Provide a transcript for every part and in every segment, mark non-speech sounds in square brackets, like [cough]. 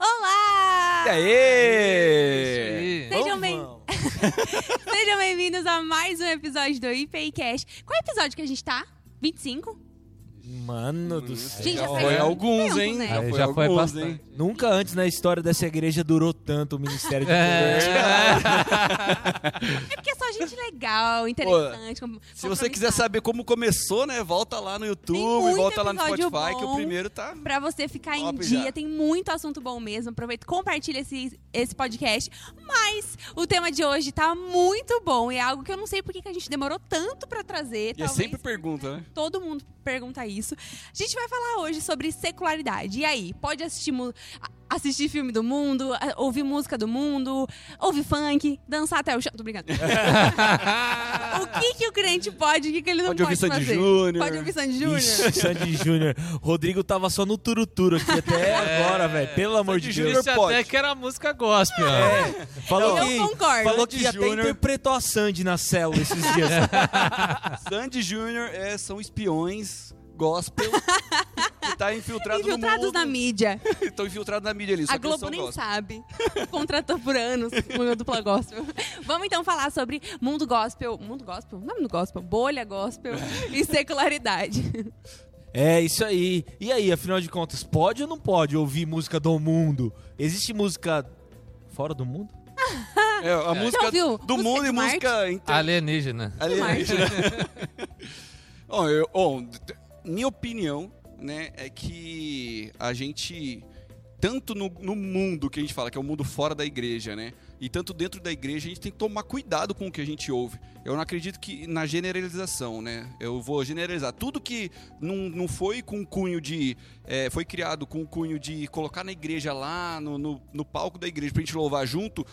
Olá! E aí? Sejam bem- [laughs] Sejam bem-vindos a mais um episódio do IPCast. Qual episódio que a gente tá? 25? Mano do céu. Gente, já Foi faz alguns, tempo, hein? né? Já foi já foi alguns, bastante. hein? Nunca antes na história dessa igreja durou tanto o ministério de É. [laughs] É porque é só gente legal, interessante. com- Se você quiser saber como começou, né? Volta lá no YouTube, volta lá no Spotify, que o primeiro tá. Pra você ficar em dia, já. tem muito assunto bom mesmo. Aproveita, compartilha esse, esse podcast. Mas o tema de hoje tá muito bom. E é algo que eu não sei por que que a gente demorou tanto pra trazer. E é Talvez sempre pergunta, né? Todo mundo pergunta isso. A gente vai falar hoje sobre secularidade. E aí, pode assistir, assistir filme do mundo, ouvir música do mundo, ouvir funk, dançar até o chão. Tô brincando. [laughs] o que que o crente pode, o que que ele não Pode pode, ouvir Sandy fazer? Júnior. Pode ouvir Sandy Júnior. Sandy Júnior. Rodrigo tava só no turuturo aqui até agora, velho. Pelo amor de Sandy Deus. Júnior Isso pode. até que era música gospel. É, falou Eu que, concordo. falou que Sandy até Júnior. interpretou a Sandy na célula esses dias. [laughs] Sandy Júnior é, são espiões gospel que [laughs] tá infiltrado Infiltrados no na mundo. mídia. [laughs] Estão infiltrados na mídia ali. Só A Globo nem gospel. sabe. Contratou por anos uma dupla gospel. Vamos então falar sobre mundo gospel. Mundo gospel? O nome do gospel? Bolha gospel [laughs] e secularidade. É, isso aí. E aí, afinal de contas, pode ou não pode ouvir música do mundo? Existe música fora do mundo? É, a música do Música mundo e música inter... Alienígena. alienígena. Bom, eu, bom, d- minha opinião, né, é que a gente tanto no, no mundo que a gente fala, que é o mundo fora da igreja, né? E tanto dentro da igreja, a gente tem que tomar cuidado com o que a gente ouve. Eu não acredito que na generalização, né? Eu vou generalizar. Tudo que não, não foi com cunho de. é, foi criado com cunho de colocar na igreja lá, no, no, no palco da igreja, pra gente louvar junto,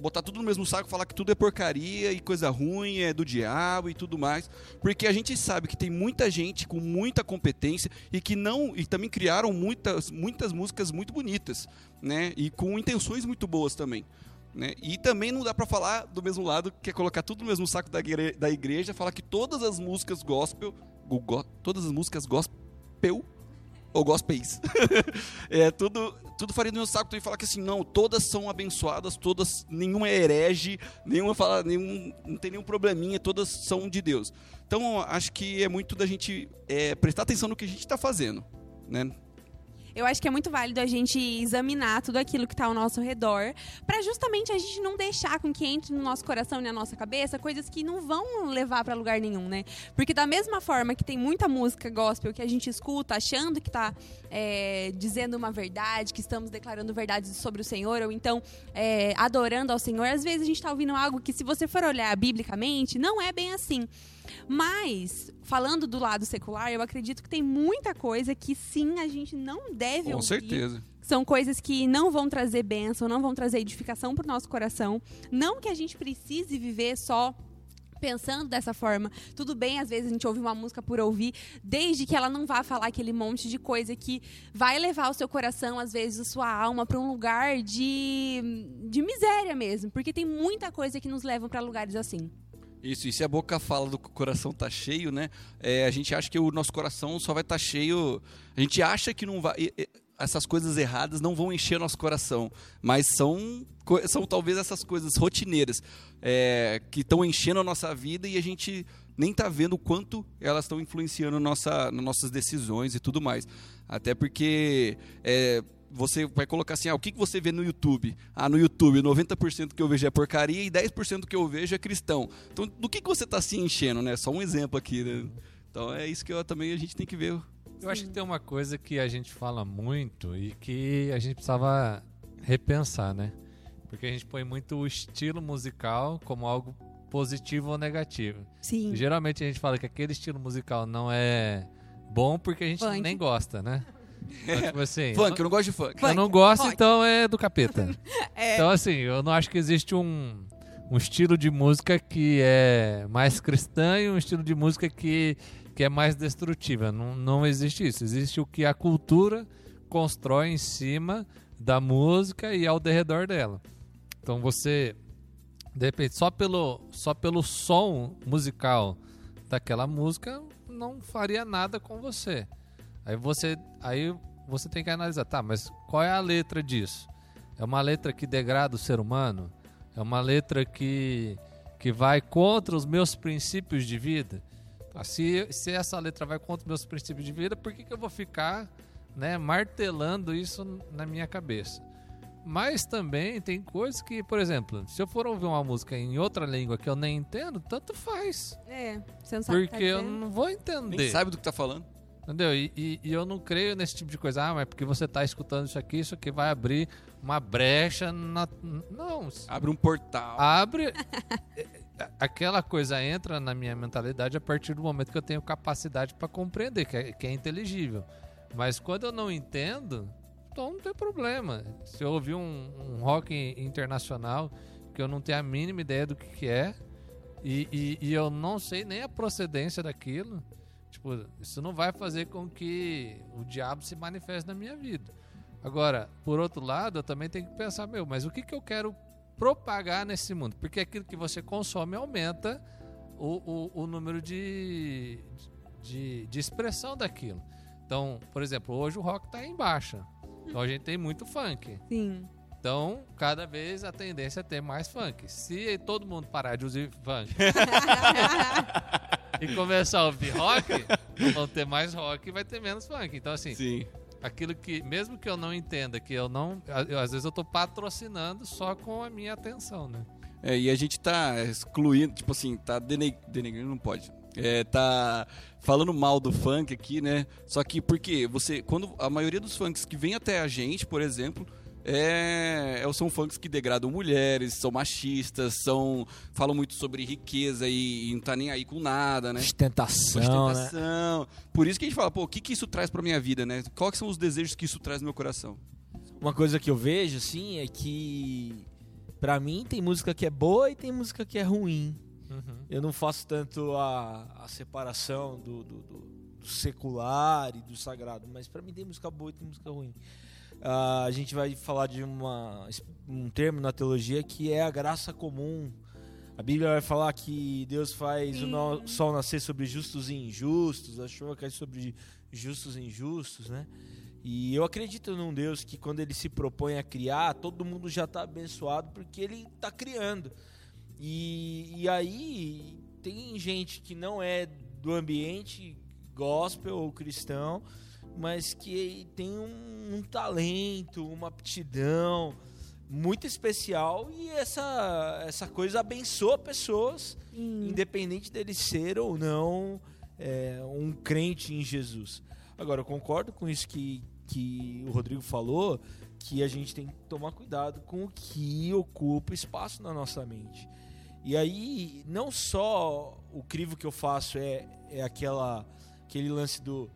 botar tudo no mesmo saco, falar que tudo é porcaria e coisa ruim, é do diabo e tudo mais, porque a gente sabe que tem muita gente com muita competência e que não e também criaram muitas muitas músicas muito bonitas, né? E com intenções muito boas também. Né? E também não dá pra falar do mesmo lado, que é colocar tudo no mesmo saco da, igre- da igreja, falar que todas as músicas gospel, go- todas as músicas gospel ou gospels, [laughs] é tudo, tudo faria no meu saco. Que falar que assim, não, todas são abençoadas, todas, nenhuma é herege, nenhuma fala, nenhum, não tem nenhum probleminha, todas são de Deus. Então, acho que é muito da gente é, prestar atenção no que a gente está fazendo, né? Eu acho que é muito válido a gente examinar tudo aquilo que está ao nosso redor, para justamente a gente não deixar com que entre no nosso coração e na nossa cabeça coisas que não vão levar para lugar nenhum, né? Porque da mesma forma que tem muita música gospel que a gente escuta achando que está dizendo uma verdade, que estamos declarando verdades sobre o Senhor, ou então é, adorando ao Senhor, às vezes a gente está ouvindo algo que, se você for olhar biblicamente, não é bem assim. Mas, falando do lado secular, eu acredito que tem muita coisa que sim a gente não deve Com ouvir. certeza. São coisas que não vão trazer bênção, não vão trazer edificação pro nosso coração. Não que a gente precise viver só pensando dessa forma. Tudo bem, às vezes a gente ouve uma música por ouvir, desde que ela não vá falar aquele monte de coisa que vai levar o seu coração, às vezes a sua alma, para um lugar de, de miséria mesmo. Porque tem muita coisa que nos leva para lugares assim. Isso, e se a boca fala do que o coração tá cheio, né? é, a gente acha que o nosso coração só vai estar cheio. A gente acha que não vai. Essas coisas erradas não vão encher nosso coração. Mas são, são talvez essas coisas rotineiras é, que estão enchendo a nossa vida e a gente nem tá vendo o quanto elas estão influenciando nossa, nossas decisões e tudo mais. Até porque. é, você vai colocar assim, ah, o que que você vê no YouTube? Ah, no YouTube, 90% que eu vejo é porcaria e 10% que eu vejo é cristão. Então, do que, que você está se enchendo, né? Só um exemplo aqui, né? Então, é isso que eu, também a gente tem que ver. Eu acho que tem uma coisa que a gente fala muito e que a gente precisava repensar, né? Porque a gente põe muito o estilo musical como algo positivo ou negativo. Sim. Geralmente a gente fala que aquele estilo musical não é bom porque a gente Funk. nem gosta, né? Então, tipo assim, [laughs] Funk, eu não gosto de funk. eu não gosto, Funk. então é do capeta. [laughs] É. Então, assim, eu não acho que existe um, um estilo de música que é mais cristã e um estilo de música que, que é mais destrutiva. Não, não existe isso. Existe o que a cultura constrói em cima da música e ao derredor dela. Então você, de repente, só pelo, só pelo som musical daquela música não faria nada com você. Aí você, aí você tem que analisar, tá, mas qual é a letra disso? É uma letra que degrada o ser humano? É uma letra que, que vai contra os meus princípios de vida? Ah, se, se essa letra vai contra os meus princípios de vida, por que, que eu vou ficar né, martelando isso na minha cabeça? Mas também tem coisas que, por exemplo, se eu for ouvir uma música em outra língua que eu nem entendo, tanto faz. É, você não sabe Porque tá eu não vou Nem entender. sabe do que tá falando. Entendeu? E, e- e eu não creio nesse tipo de coisa. Ah, mas porque você tá escutando isso aqui, isso aqui vai abrir uma brecha na. Não. Abre um portal. Abre. [laughs] Aquela coisa entra na minha mentalidade a partir do momento que eu tenho capacidade para compreender, que é, que é inteligível. Mas quando eu não entendo, então não tem problema. Se eu ouvir um, um rock internacional que eu não tenho a mínima ideia do que, que é e, e- e eu não sei nem a procedência daquilo, tipo, isso não vai fazer com que o diabo se manifeste na minha vida. Agora, por outro lado, eu também tenho que pensar, meu, mas o que, que eu quero propagar nesse mundo? Porque aquilo que você consome aumenta o, o, o número de, de, de expressão daquilo. Então, por exemplo, hoje o rock está em baixa. Então a gente tem muito funk. Sim. Então, cada vez a tendência é ter mais funk. Se todo mundo parar de usar funk [laughs] e começar a ouvir rock, vão ter mais rock e vai ter menos funk. Então, assim, Sim. aquilo que, mesmo que eu não entenda, que eu não. eu- às vezes eu tô patrocinando só com a minha atenção, né? É, e a gente tá excluindo, tipo assim, tá dene- denegrindo, não pode. É, tá falando mal do funk aqui, né? Só que porque você, quando a maioria dos funks que vem até a gente, por exemplo, é, é- são funks que degradam mulheres, são machistas, são falam muito sobre riqueza e, e não tá nem aí com nada, né? Ostentação, né? Ostentação. Por isso que a gente fala, pô, o que, que isso traz pra minha vida, né? Quais são os desejos que isso traz no meu coração? Uma coisa que eu vejo, assim, é que pra mim tem música que é boa e tem música que é ruim. Eu não faço tanto a, a separação do, do- do- do secular e do sagrado, mas pra mim tem música boa e tem música ruim. Ah, a gente vai falar de uma, um termo na teologia que é a graça comum. A Bíblia vai falar que Deus faz o Sim. no- sol nascer sobre justos e injustos, a chuva cai sobre justos e injustos, né? E eu acredito num Deus que quando ele se propõe a criar, todo mundo já está abençoado porque ele está criando. E, e aí tem gente que não é do ambiente gospel ou cristão, mas que tem um, um talento, uma aptidão muito especial e essa, essa coisa abençoa pessoas, Sim. independente dele ser ou não é, um crente em Jesus. Agora, eu concordo com isso que, que o Rodrigo falou, que a gente tem que tomar cuidado com o que ocupa espaço na nossa mente. E aí, não só o crivo que eu faço é, é aquela, aquele lance do.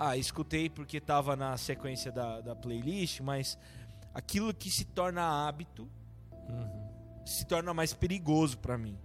Ah, escutei porque estava na sequência da, da playlist, mas aquilo que se torna hábito se torna mais perigoso para mim.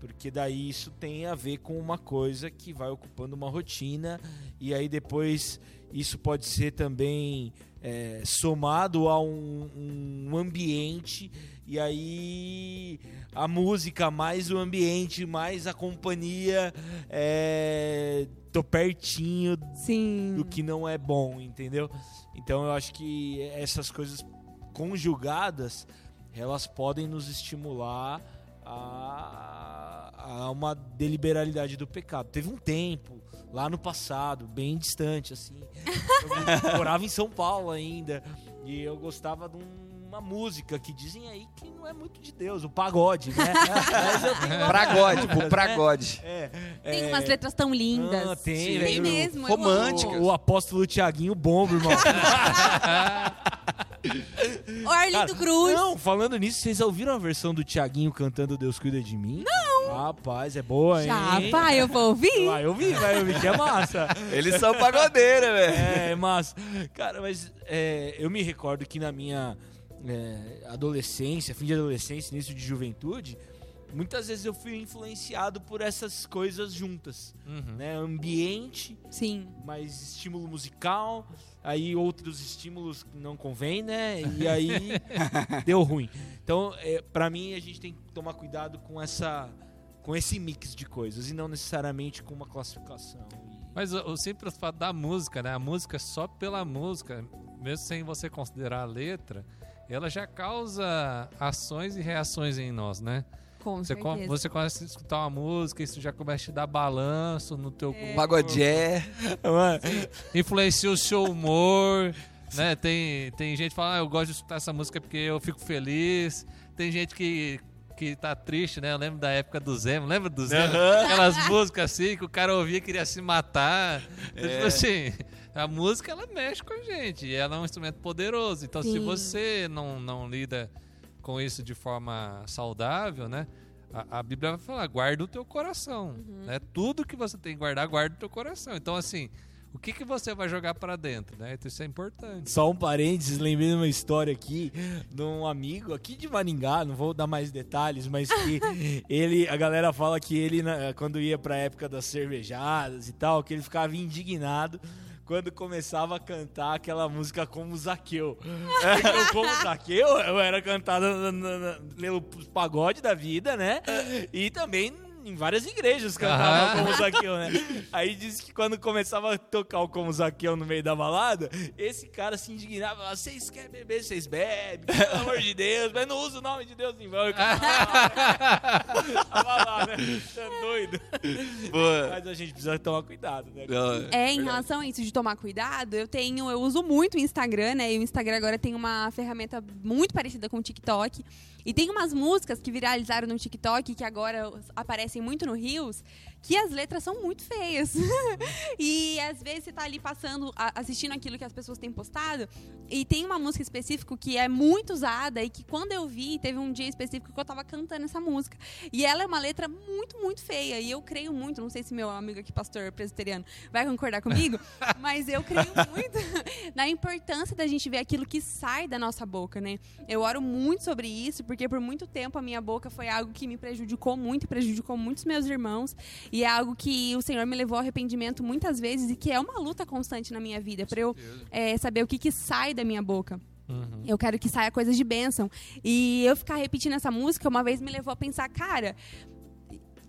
Porque daí isso tem a ver com uma coisa que vai ocupando uma rotina, e aí depois isso pode ser também é, somado a um, um ambiente, e aí a música mais o ambiente, mais a companhia, é, tô pertinho Sim. do que não é bom, entendeu? Então eu acho que essas coisas conjugadas, elas podem nos estimular a, a uma deliberalidade do pecado. Teve um tempo, lá no passado, bem distante, assim, [laughs] eu morava em São Paulo ainda, e eu gostava de uma música que dizem aí que não é muito de Deus, o pagode, né? Pragode, o pragode. É, Tem é, umas letras tão lindas. Ah, tem, Tem velho. mesmo. eu Romântica. o, o apóstolo Tiaguinho bomba, irmão. [laughs] amo. O Arlindo Cara, Cruz. Não, falando nisso, vocês ouviram a versão do Tiaguinho cantando Deus cuida de mim? Não. Rapaz, é boa, hein? Pai, eu vou ouvir. Vai ouvir, vai ouvir, que é massa. [laughs] Eles são pagodeiros, velho. É, massa. Cara, mas é, eu me recordo que na minha é, adolescência, fim de adolescência, início de juventude, muitas vezes eu fui influenciado por essas coisas juntas. Uhum. Né? Ambiente, Sim. mais estímulo musical, aí outros estímulos que não convém, né? E aí [laughs] deu ruim. Então, é, para mim, a gente tem que tomar cuidado com essa com esse mix de coisas e não necessariamente com uma classificação. Mas o, o simples fato da música, né? A música só pela música, mesmo sem você considerar a letra, ela já causa ações e reações em nós, né? Com Você, com- você começa a escutar uma música, isso já começa a te dar balanço no teu É. corpo, Pagodé. Influencia o seu humor, né? Tem, tem gente que fala, ah, eu gosto de escutar essa música porque eu fico feliz. Tem gente que, que tá triste, né? Eu lembro da época do Zemo, lembra do Zemo? Aquelas músicas assim que o cara ouvia e queria se matar. Então, É. Tipo assim, a música ela mexe com a gente e ela é um instrumento poderoso. Então, se Sim. você não, não lida com isso de forma saudável, né? A, a Bíblia vai falar, guarda o teu coração. Né? Tudo que você tem que guardar, guarda o teu coração. Então, assim, o que, que você vai jogar pra dentro, né? Então, isso é importante. Só um parênteses, lembrei de uma história aqui de um amigo aqui de Maringá, não vou dar mais detalhes, mas que [laughs] ele, a galera fala que ele, quando ia pra época das cervejadas e tal, que ele ficava indignado quando começava a cantar aquela música como Zaqueu. [laughs] Porque como Zaqueu, eu era cantada na- pelo pagode da vida, né? E também em várias igrejas cantava Aham. como Zaqueu, né? Aí disse que quando começava a tocar o como Zaqueu no meio da balada, esse cara se indignava, vocês querem beber, vocês bebem, pelo amor de Deus, mas não usa o nome de Deus em vão. [laughs] Né? Tá doido. Boa. Mas a gente precisa tomar cuidado, né? Não, É, em relação a isso de tomar cuidado, eu tenho, eu uso muito o Instagram, né? E o Instagram agora tem uma ferramenta muito parecida com o TikTok. E tem umas músicas que viralizaram no TikTok, que agora aparecem muito no Reels, que as letras são muito feias. [laughs] e às vezes você tá ali passando, assistindo aquilo que as pessoas têm postado, e tem uma música específica que é muito usada, e que quando eu vi, teve um dia específico que eu tava cantando essa música. E ela é uma letra muito, muito feia. E eu creio muito, não sei se meu amigo aqui, pastor presbiteriano, vai concordar comigo, [laughs] mas eu creio muito [laughs] na importância da gente ver aquilo que sai da nossa boca, né? Eu oro muito sobre isso, porque por muito tempo a minha boca foi algo que me prejudicou muito prejudicou muitos meus irmãos. E é algo que o Senhor me levou ao arrependimento muitas vezes e que é uma luta constante na minha vida, para eu é, saber o que, que sai da minha boca. Uhum. Eu quero que saia coisas de bênção. E eu ficar repetindo essa música uma vez me levou a pensar, cara,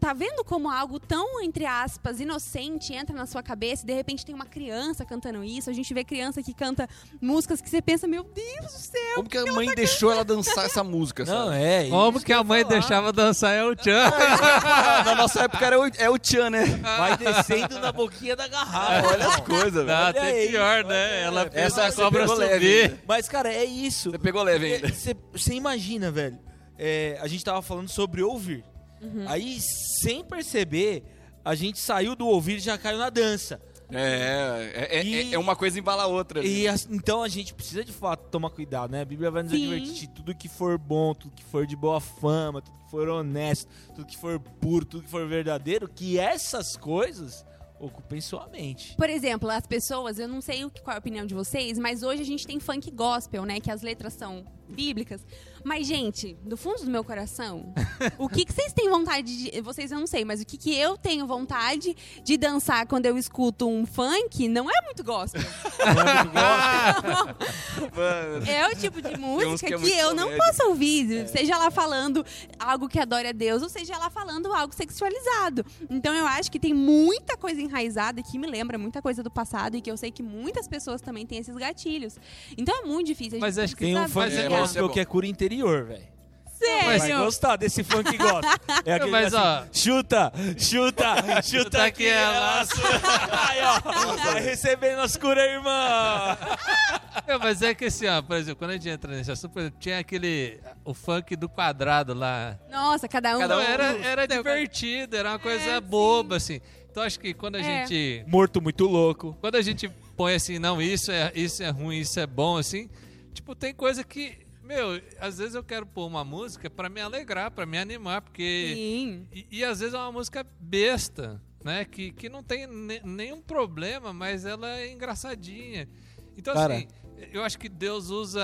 tá vendo como algo tão, entre aspas, inocente entra na sua cabeça e de repente tem uma criança cantando isso? A gente vê criança que canta músicas que você pensa, meu Deus do céu. Como que a mãe deixou ela dançar essa música, Não, sabe? é. Como isso que a mãe falar. deixava dançar é o Tchan? [laughs] Na nossa época era o, é o Tchan, né? Vai descendo na boquinha da garrafa. Olha as coisas, velho. Tem aí, pior, né? Ela aí. fez Essa cobra pegou leve subir. ainda. Mas, cara, é isso. Você pegou leve ainda. Você imagina, velho. é, a gente tava falando sobre ouvir. Aí, sem perceber, a gente saiu do ouvir e já caiu na dança. É, é, é, E- é uma coisa embala a outra. ali. E as- então a gente precisa de fato tomar cuidado, né? A Bíblia vai nos Sim. advertir tudo que for bom, tudo que for de boa fama, tudo que for honesto, tudo que for puro, tudo que for verdadeiro, que essas coisas ocupem sua mente. Por exemplo, as pessoas, eu não sei o que- qual é a opinião de vocês, mas hoje a gente tem funk gospel, né? Que as letras são bíblicas. Mas, gente, do fundo do meu coração, o que, que vocês têm vontade de. Vocês eu não sei, mas o que, que eu tenho vontade de dançar quando eu escuto um funk não é muito gospel. É o tipo de música que que, é muito eu não comédia. posso ouvir. Seja lá falando algo que adore a Deus, ou seja lá falando algo sexualizado. Então eu acho que tem muita coisa enraizada que me lembra muita coisa do passado e que eu sei que muitas pessoas também têm esses gatilhos. Então é muito difícil. a Mas gente acho que Tem um funk é bom, gospel é que é cura interior, velho. Vai Sério? gostar desse funk gospel. É aquele Mas, assim, ó. chuta, chuta, [laughs] chuta aqui ela. [laughs] Aí, ó, vai recebendo as curas, irmã. É, [laughs] mas é que assim, ó, por exemplo, quando a gente entra nesse assunto, por exemplo, tinha aquele. O funk do quadrado lá. Nossa, cada um. Cada um era, era divertido, era uma coisa É, boba, assim. Então acho que quando a É. gente. Morto muito louco. Quando a gente põe assim, não, isso é, isso é ruim, isso é bom, assim, tipo, tem coisa que. Meu, às vezes eu quero pôr uma música pra me alegrar, pra me animar, porque. Sim. E, e às vezes é uma música besta, né? Que, que não tem ne- nenhum problema, mas ela é engraçadinha. Então, Cara. assim, eu acho que Deus usa.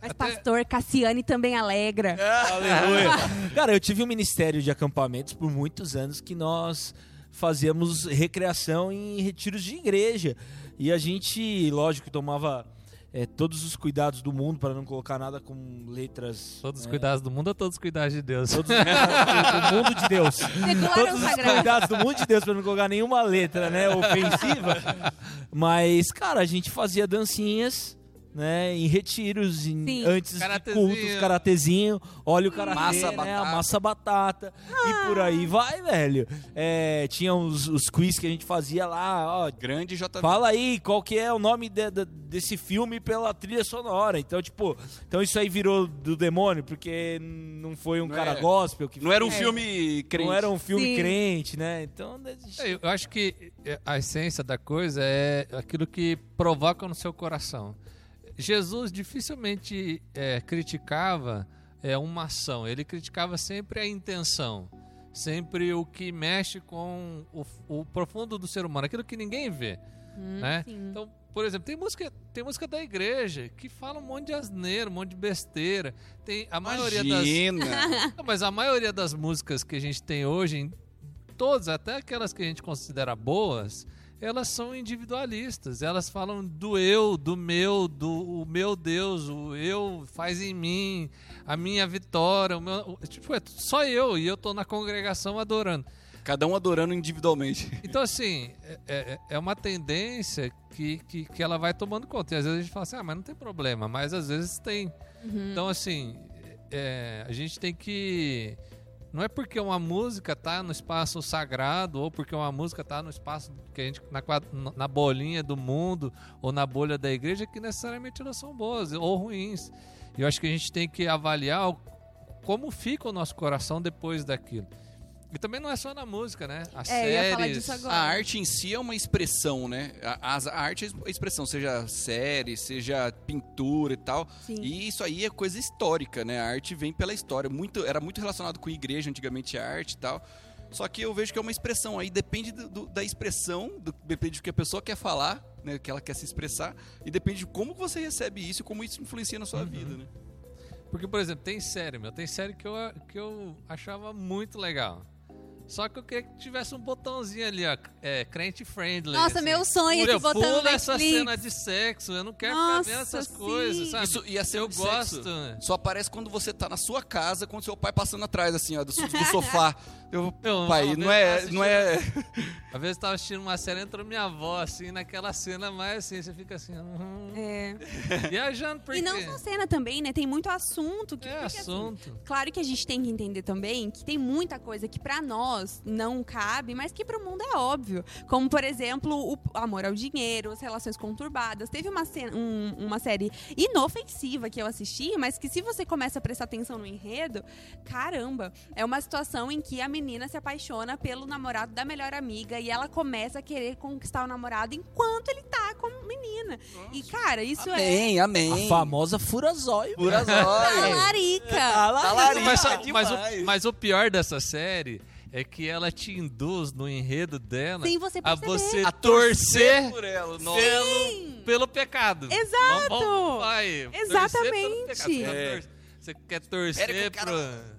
Mas até- pastor Cassiane também alegra. [laughs] Aleluia. [laughs] Cara, eu tive um ministério de acampamentos por muitos anos que nós fazíamos recreação em retiros de igreja. E a gente, lógico, tomava é, todos os cuidados do mundo para não colocar nada com letras. Todos os né, cuidados do mundo ou todos os cuidados de Deus? Todos os cuidados do mundo de Deus. [laughs] Todos os cuidados do mundo de Deus para não colocar nenhuma letra, né, ofensiva. [laughs] Mas, cara, a gente fazia dancinhas, né, em retiros, em- Sim. antes de cultos, karatezinho, olha o karatê, Massa né, batata. a massa batata, e por aí vai, velho. É, tinha os, os quiz que a gente fazia lá, ó, Grande JV. Fala aí, qual que é o nome de- de- desse filme pela trilha sonora. Então, tipo, então isso aí virou do demônio, porque não foi um Não cara é- gospel que Não era um É. filme crente. não era um filme Sim. crente, né? Então, É, Eu acho que a essência da coisa é aquilo que provoca no seu coração. Jesus dificilmente é, criticava é, uma ação, ele criticava sempre a intenção, sempre o que mexe com o, o profundo do ser humano, aquilo que ninguém vê. Hum, né? sim. Então, por exemplo, tem música, tem música da igreja que fala um monte de asneiro, um monte de besteira. Tem a maioria das Imagina. [laughs] não, mas a maioria das músicas que a gente tem hoje, todas, até aquelas que a gente considera boas, elas são individualistas. Elas falam do eu, do meu, do o meu Deus, o eu faz em mim, a minha vitória. O meu, tipo, é só eu e eu tô na congregação adorando. Cada um adorando individualmente. [laughs] Então, assim, é, é- é uma tendência que, que, que ela vai tomando conta. E às vezes a gente fala assim, ah, mas não tem problema. Mas às vezes tem. Uhum. Então, assim, é, a gente tem que. Não é porque uma música tá no espaço sagrado ou porque uma música tá no espaço que a gente na, na bolinha do mundo ou na bolha da igreja que necessariamente elas são boas ou ruins. Eu acho que a gente tem que avaliar como fica o nosso coração depois daquilo. E também não é só na música, né? As É, séries. A arte em si é uma expressão, né? A, as- a arte é a expressão, seja série, seja pintura e tal. Sim. E isso aí é coisa histórica, né? A arte vem pela história. Muito, era muito relacionado com igreja antigamente, a arte e tal. Só que eu vejo que é uma expressão. Aí depende do- do- da expressão, do- depende do que a pessoa quer falar, né? Que ela quer se expressar. E depende de como você recebe isso e como isso influencia na sua vida, né? Porque, por exemplo, tem série, meu. Tem série que eu, que eu achava muito legal. Só que eu queria que tivesse um botãozinho ali, ó. É, crente friendly. Nossa, assim. meu sonho Pula, de botar no pula essa Netflix. cena de sexo. Eu não quero Nossa, ficar vendo essas sim. coisas, sabe? Isso ia ser eu de sexo. gosto. Só aparece quando você tá na sua casa, com seu pai passando atrás, assim, ó, do, do sofá. [laughs] Eu, Eu, pai, não é, eu não é. [laughs] Às vezes eu tava assistindo uma série, entrou minha avó, assim, naquela cena mais assim, você fica assim, uhum, É. [laughs] viajando, porque E não só cena também, né? Tem muito assunto. Que, é porque, assim, assunto. Claro que a gente tem que entender também que tem muita coisa que pra nós não cabe, mas que pro mundo é óbvio. Como, por exemplo, o amor ao dinheiro, as relações conturbadas. Teve uma, cena- um- uma série inofensiva que eu assisti, mas que se você começa a prestar atenção no enredo, caramba, é uma situação em que a menina se apaixona pelo namorado da melhor amiga e ela começa a querer conquistar o namorado enquanto ele tá com a menina. E, cara, isso é Amém, amém. a famosa furazóio. Pura zóia. talarica. [laughs] Talarica. Mas, mas o, mas o pior dessa série é que ela te induz no enredo dela Sem você a você A torcer por ela. Pelo, pelo pecado. Exato. Vamos, vamos, vai, torcer Exatamente. pecado. Você quer torcer cara-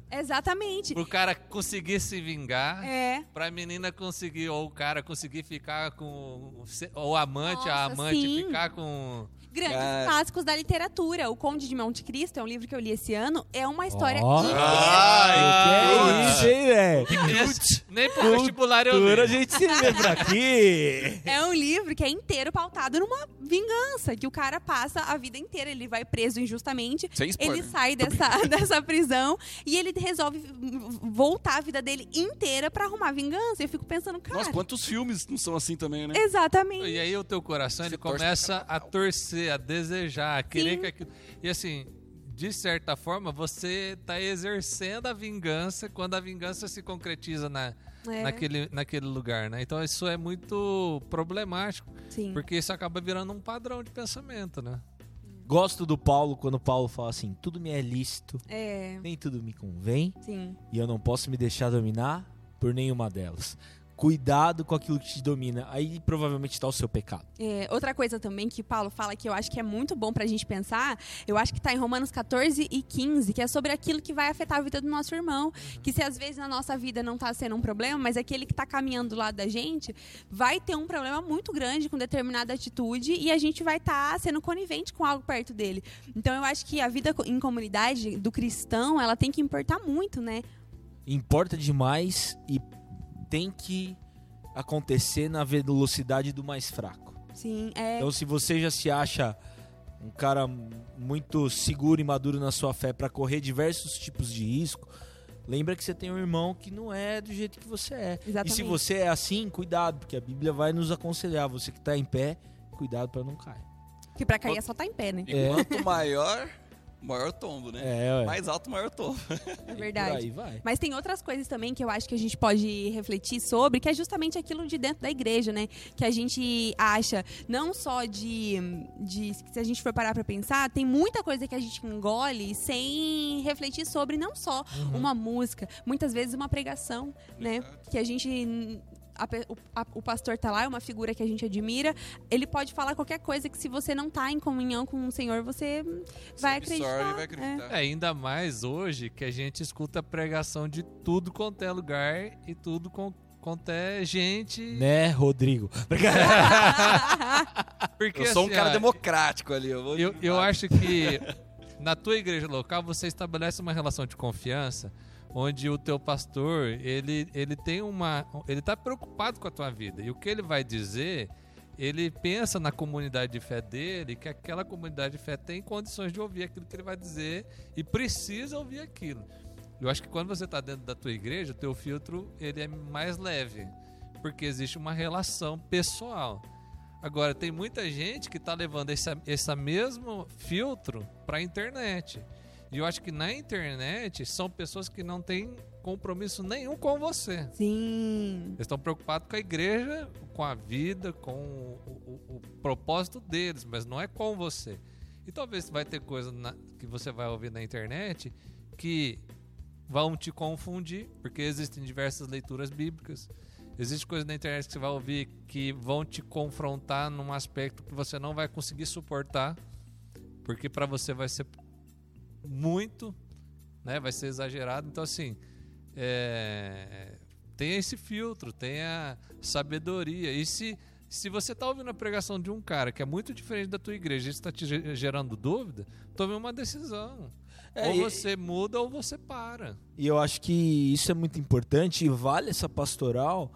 pro, Exatamente. pro cara conseguir se vingar. É. Pra menina conseguir, ou o cara conseguir ficar com. Ou o amante, a Nossa, amante sim. ficar com. Grandes Cara. clássicos da literatura. O Conde de Monte Cristo é um livro que eu li esse ano. É uma história inteira. Ai, que isso, hein, velho? Esse- Nem pro vestibular eu a gente se por aqui. É um livro que é inteiro pautado numa vingança, que o cara passa a vida inteira. Ele vai preso injustamente. Sem spoiler. Ele sai dessa, dessa prisão e ele resolve voltar a vida dele inteira pra arrumar vingança. Eu fico pensando, cara. Nossa, quantos filmes não são assim também, né? Exatamente. E aí o teu coração Você ele começa a torcer, a desejar, a querer Sim. que aquilo. E assim, de certa forma, você tá exercendo a vingança quando a vingança se concretiza na, É, naquele, naquele lugar, né? Então isso é muito problemático, sim. porque isso acaba virando um padrão de pensamento, né? Gosto do Paulo quando Paulo fala assim: tudo me é lícito, É, nem tudo me convém, sim. e eu não posso me deixar dominar por nenhuma delas. Cuidado com aquilo que te domina. Aí provavelmente está o seu pecado. É, outra coisa também que Paulo fala que eu acho que é muito bom pra gente pensar, eu acho que tá em Romanos 14 e 15, que é sobre aquilo que vai afetar a vida do nosso irmão. Que se às vezes na nossa vida não tá sendo um problema, mas aquele que tá caminhando do lado da gente vai ter um problema muito grande com determinada atitude e a gente vai estar tá sendo conivente com algo perto dele. Então eu acho que a vida em comunidade do cristão, ela tem que importar muito, né? Importa demais e tem que acontecer na velocidade do mais fraco. Sim, é. Então, se você já se acha um cara muito seguro e maduro na sua fé para correr diversos tipos de risco, lembra que você tem um irmão que não é do jeito que você é. Exatamente. E se você é assim, cuidado, porque a Bíblia vai nos aconselhar. Você que está em pé, cuidado para não cair. Que pra cair é só tá em pé, né? E quanto maior, maior tombo, né? É, ué. Mais alto, maior tombo. É [laughs] Por verdade. aí vai. Mas tem outras coisas também que eu acho que a gente pode refletir sobre, que é justamente aquilo de dentro da igreja, né? Que a gente acha, não só de. de se a gente for parar pra pensar, tem muita coisa que a gente engole sem refletir sobre não só uma música, muitas vezes uma pregação, né? Que a gente. A o, a- o pastor tá lá, é uma figura que a gente admira. Ele pode falar qualquer coisa que, se você não tá em comunhão com o Senhor, você vai acreditar. vai acreditar. É, ainda mais hoje que a gente escuta pregação de tudo quanto é lugar e tudo com, quanto é gente. Né, Rodrigo? [laughs] Porque, Eu sou um assim, cara ó, democrático ali. Eu, vou Eu, eu acho que na tua igreja local você estabelece uma relação de confiança onde o teu pastor, ele, ele tem uma. Ele tá preocupado com a tua vida. E o que ele vai dizer, ele pensa na comunidade de fé dele, que aquela comunidade de fé tem condições de ouvir aquilo que ele vai dizer e precisa ouvir aquilo. Eu acho que quando você está dentro da tua igreja, o teu filtro ele é mais leve, porque existe uma relação pessoal. Agora, tem muita gente que está levando esse, esse mesmo filtro para a internet. E eu acho que na internet são pessoas que não têm compromisso nenhum com você. Sim. Eles estão preocupados com a igreja, com a vida, com o, o- o propósito deles, mas não é com você. E talvez vai ter coisa na- que você vai ouvir na internet que vão te confundir, porque existem diversas leituras bíblicas. Existe coisa na internet que você vai ouvir que vão te confrontar num aspecto que você não vai conseguir suportar, porque para você vai ser muito, né? Vai ser exagerado. Então assim, é, tenha esse filtro, tenha sabedoria. E se, se você está ouvindo a pregação de um cara que é muito diferente da tua igreja e está te ge- gerando dúvida, tome uma decisão. É, ou e- você muda ou você para. E eu acho que isso é muito importante e vale essa pastoral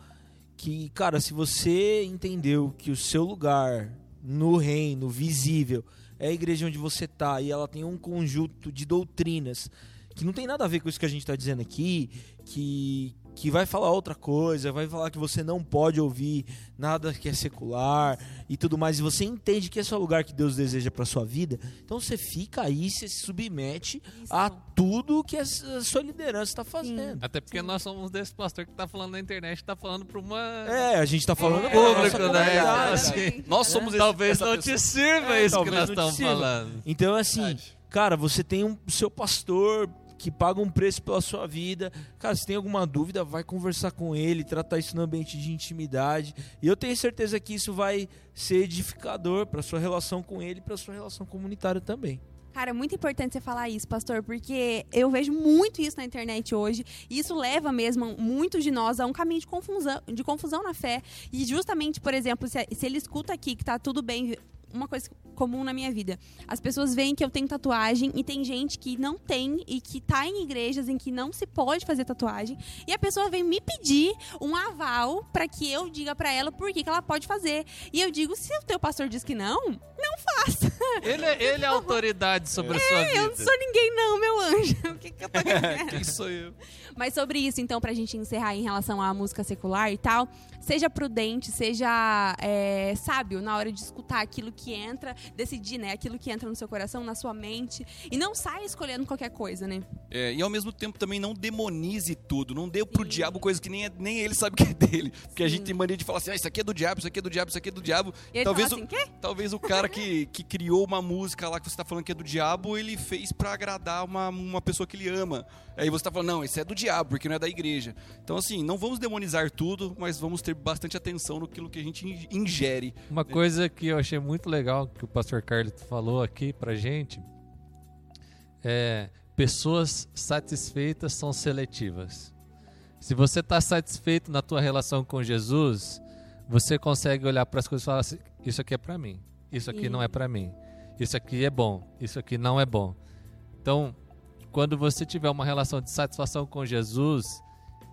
que, cara, se você entendeu que o seu lugar no reino visível é a igreja onde você tá e ela tem um conjunto de doutrinas que não tem nada a ver com isso que a gente está dizendo aqui, que que vai falar outra coisa, vai falar que você não pode ouvir nada que é secular e tudo mais, e você entende que esse é o lugar que Deus deseja para sua vida, então você fica aí, você se submete Isso. a tudo que a sua liderança está fazendo. Até porque nós somos desse pastor que tá falando na internet, que tá falando para uma É, a gente tá falando É, público, né? Assim, Nós somos esse- talvez não pessoa. te sirva É, isso que nós estamos falando. Então, assim, cara, você tem um seu pastor que paga um preço pela sua vida. Cara, se tem alguma dúvida, vai conversar com ele, tratar isso no ambiente de intimidade. E eu tenho certeza que isso vai ser edificador para sua relação com ele e para sua relação comunitária também. Cara, é muito importante você falar isso, pastor, porque eu vejo muito isso na internet hoje. E isso leva mesmo muitos de nós a um caminho de confusão, de confusão na fé. E justamente, por exemplo, se, ele escuta aqui que tá tudo bem, uma coisa comum na minha vida. As pessoas veem que eu tenho tatuagem e tem gente que não tem e que tá em igrejas em que não se pode fazer tatuagem. E a pessoa vem me pedir um aval para que eu diga para ela por que, que ela pode fazer. E eu digo, se o teu pastor diz que não, não faça. Ele, é- ele é autoridade sobre a sua vida. Eu não sou ninguém, não, meu anjo. O que, que eu tô [laughs] querendo? Quem sou eu? Mas sobre isso, então, pra gente encerrar em relação à música secular e tal, seja prudente, seja é, sábio na hora de escutar aquilo que entra, decidir, né? Aquilo que entra no seu coração, na sua mente. E não saia escolhendo qualquer coisa, né? É, e ao mesmo tempo também não demonize tudo. Não dê pro diabo coisa que nem, é- nem ele sabe que é dele. Porque a gente tem mania de falar assim: ah, isso aqui é do diabo, isso aqui é do diabo, isso aqui é do diabo. E Talvez fala o- assim, quê? Talvez o cara que, que criou uma música lá que você tá falando que é do diabo, ele fez pra agradar uma, uma pessoa que ele ama. Aí você tá falando, não, isso é do diabo, porque não é da igreja. Então, assim, não vamos demonizar tudo, mas vamos ter bastante atenção no que a gente ingere. Uma coisa que eu achei muito legal que o pastor Carlos falou aqui pra gente é pessoas satisfeitas são seletivas. Se você está satisfeito na tua relação com Jesus, você consegue olhar para as coisas e falar assim, isso aqui é para mim, isso aqui não é para mim, isso aqui é bom, isso aqui não é bom. Então, quando você tiver uma relação de satisfação com Jesus,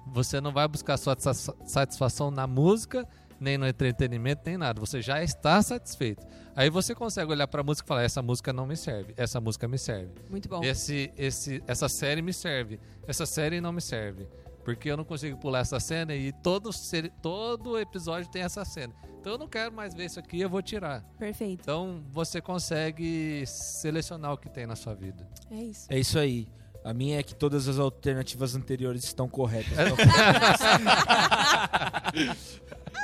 você não vai buscar sua satisfação na música, nem no entretenimento, nem nada. Você já está satisfeito. Aí você consegue olhar para a música e falar: essa música não me serve, essa música me serve. Muito bom. Esse, esse, essa série me serve, essa série não me serve. Porque eu não consigo pular essa cena e todo, todo episódio tem essa cena. Então eu não quero mais ver isso aqui, eu vou tirar. Perfeito. Então você consegue selecionar o que tem na sua vida. É isso. É isso aí. A minha é que todas as alternativas anteriores estão corretas. [laughs] [laughs]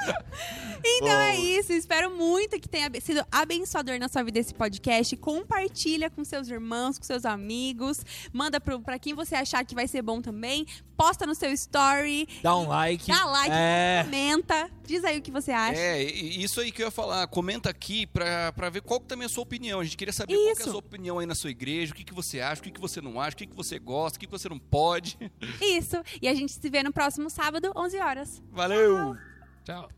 [laughs] Então é isso. Espero muito que tenha sido abençoador na sua vida esse podcast. Compartilha com seus irmãos, com seus amigos. Manda para quem você achar que vai ser bom também. Posta no seu story. Dá um like. Dá like, é... comenta. Diz aí o que você acha. É, isso aí que eu ia falar. Comenta aqui para ver qual que também é a sua opinião. A gente queria saber isso. qual é a sua opinião aí na sua igreja. O que, que você acha, o que, que você não acha, o que, que você gosta, o que, que você não pode. Isso. E a gente se vê no próximo sábado, 11 horas. Valeu! Tchau.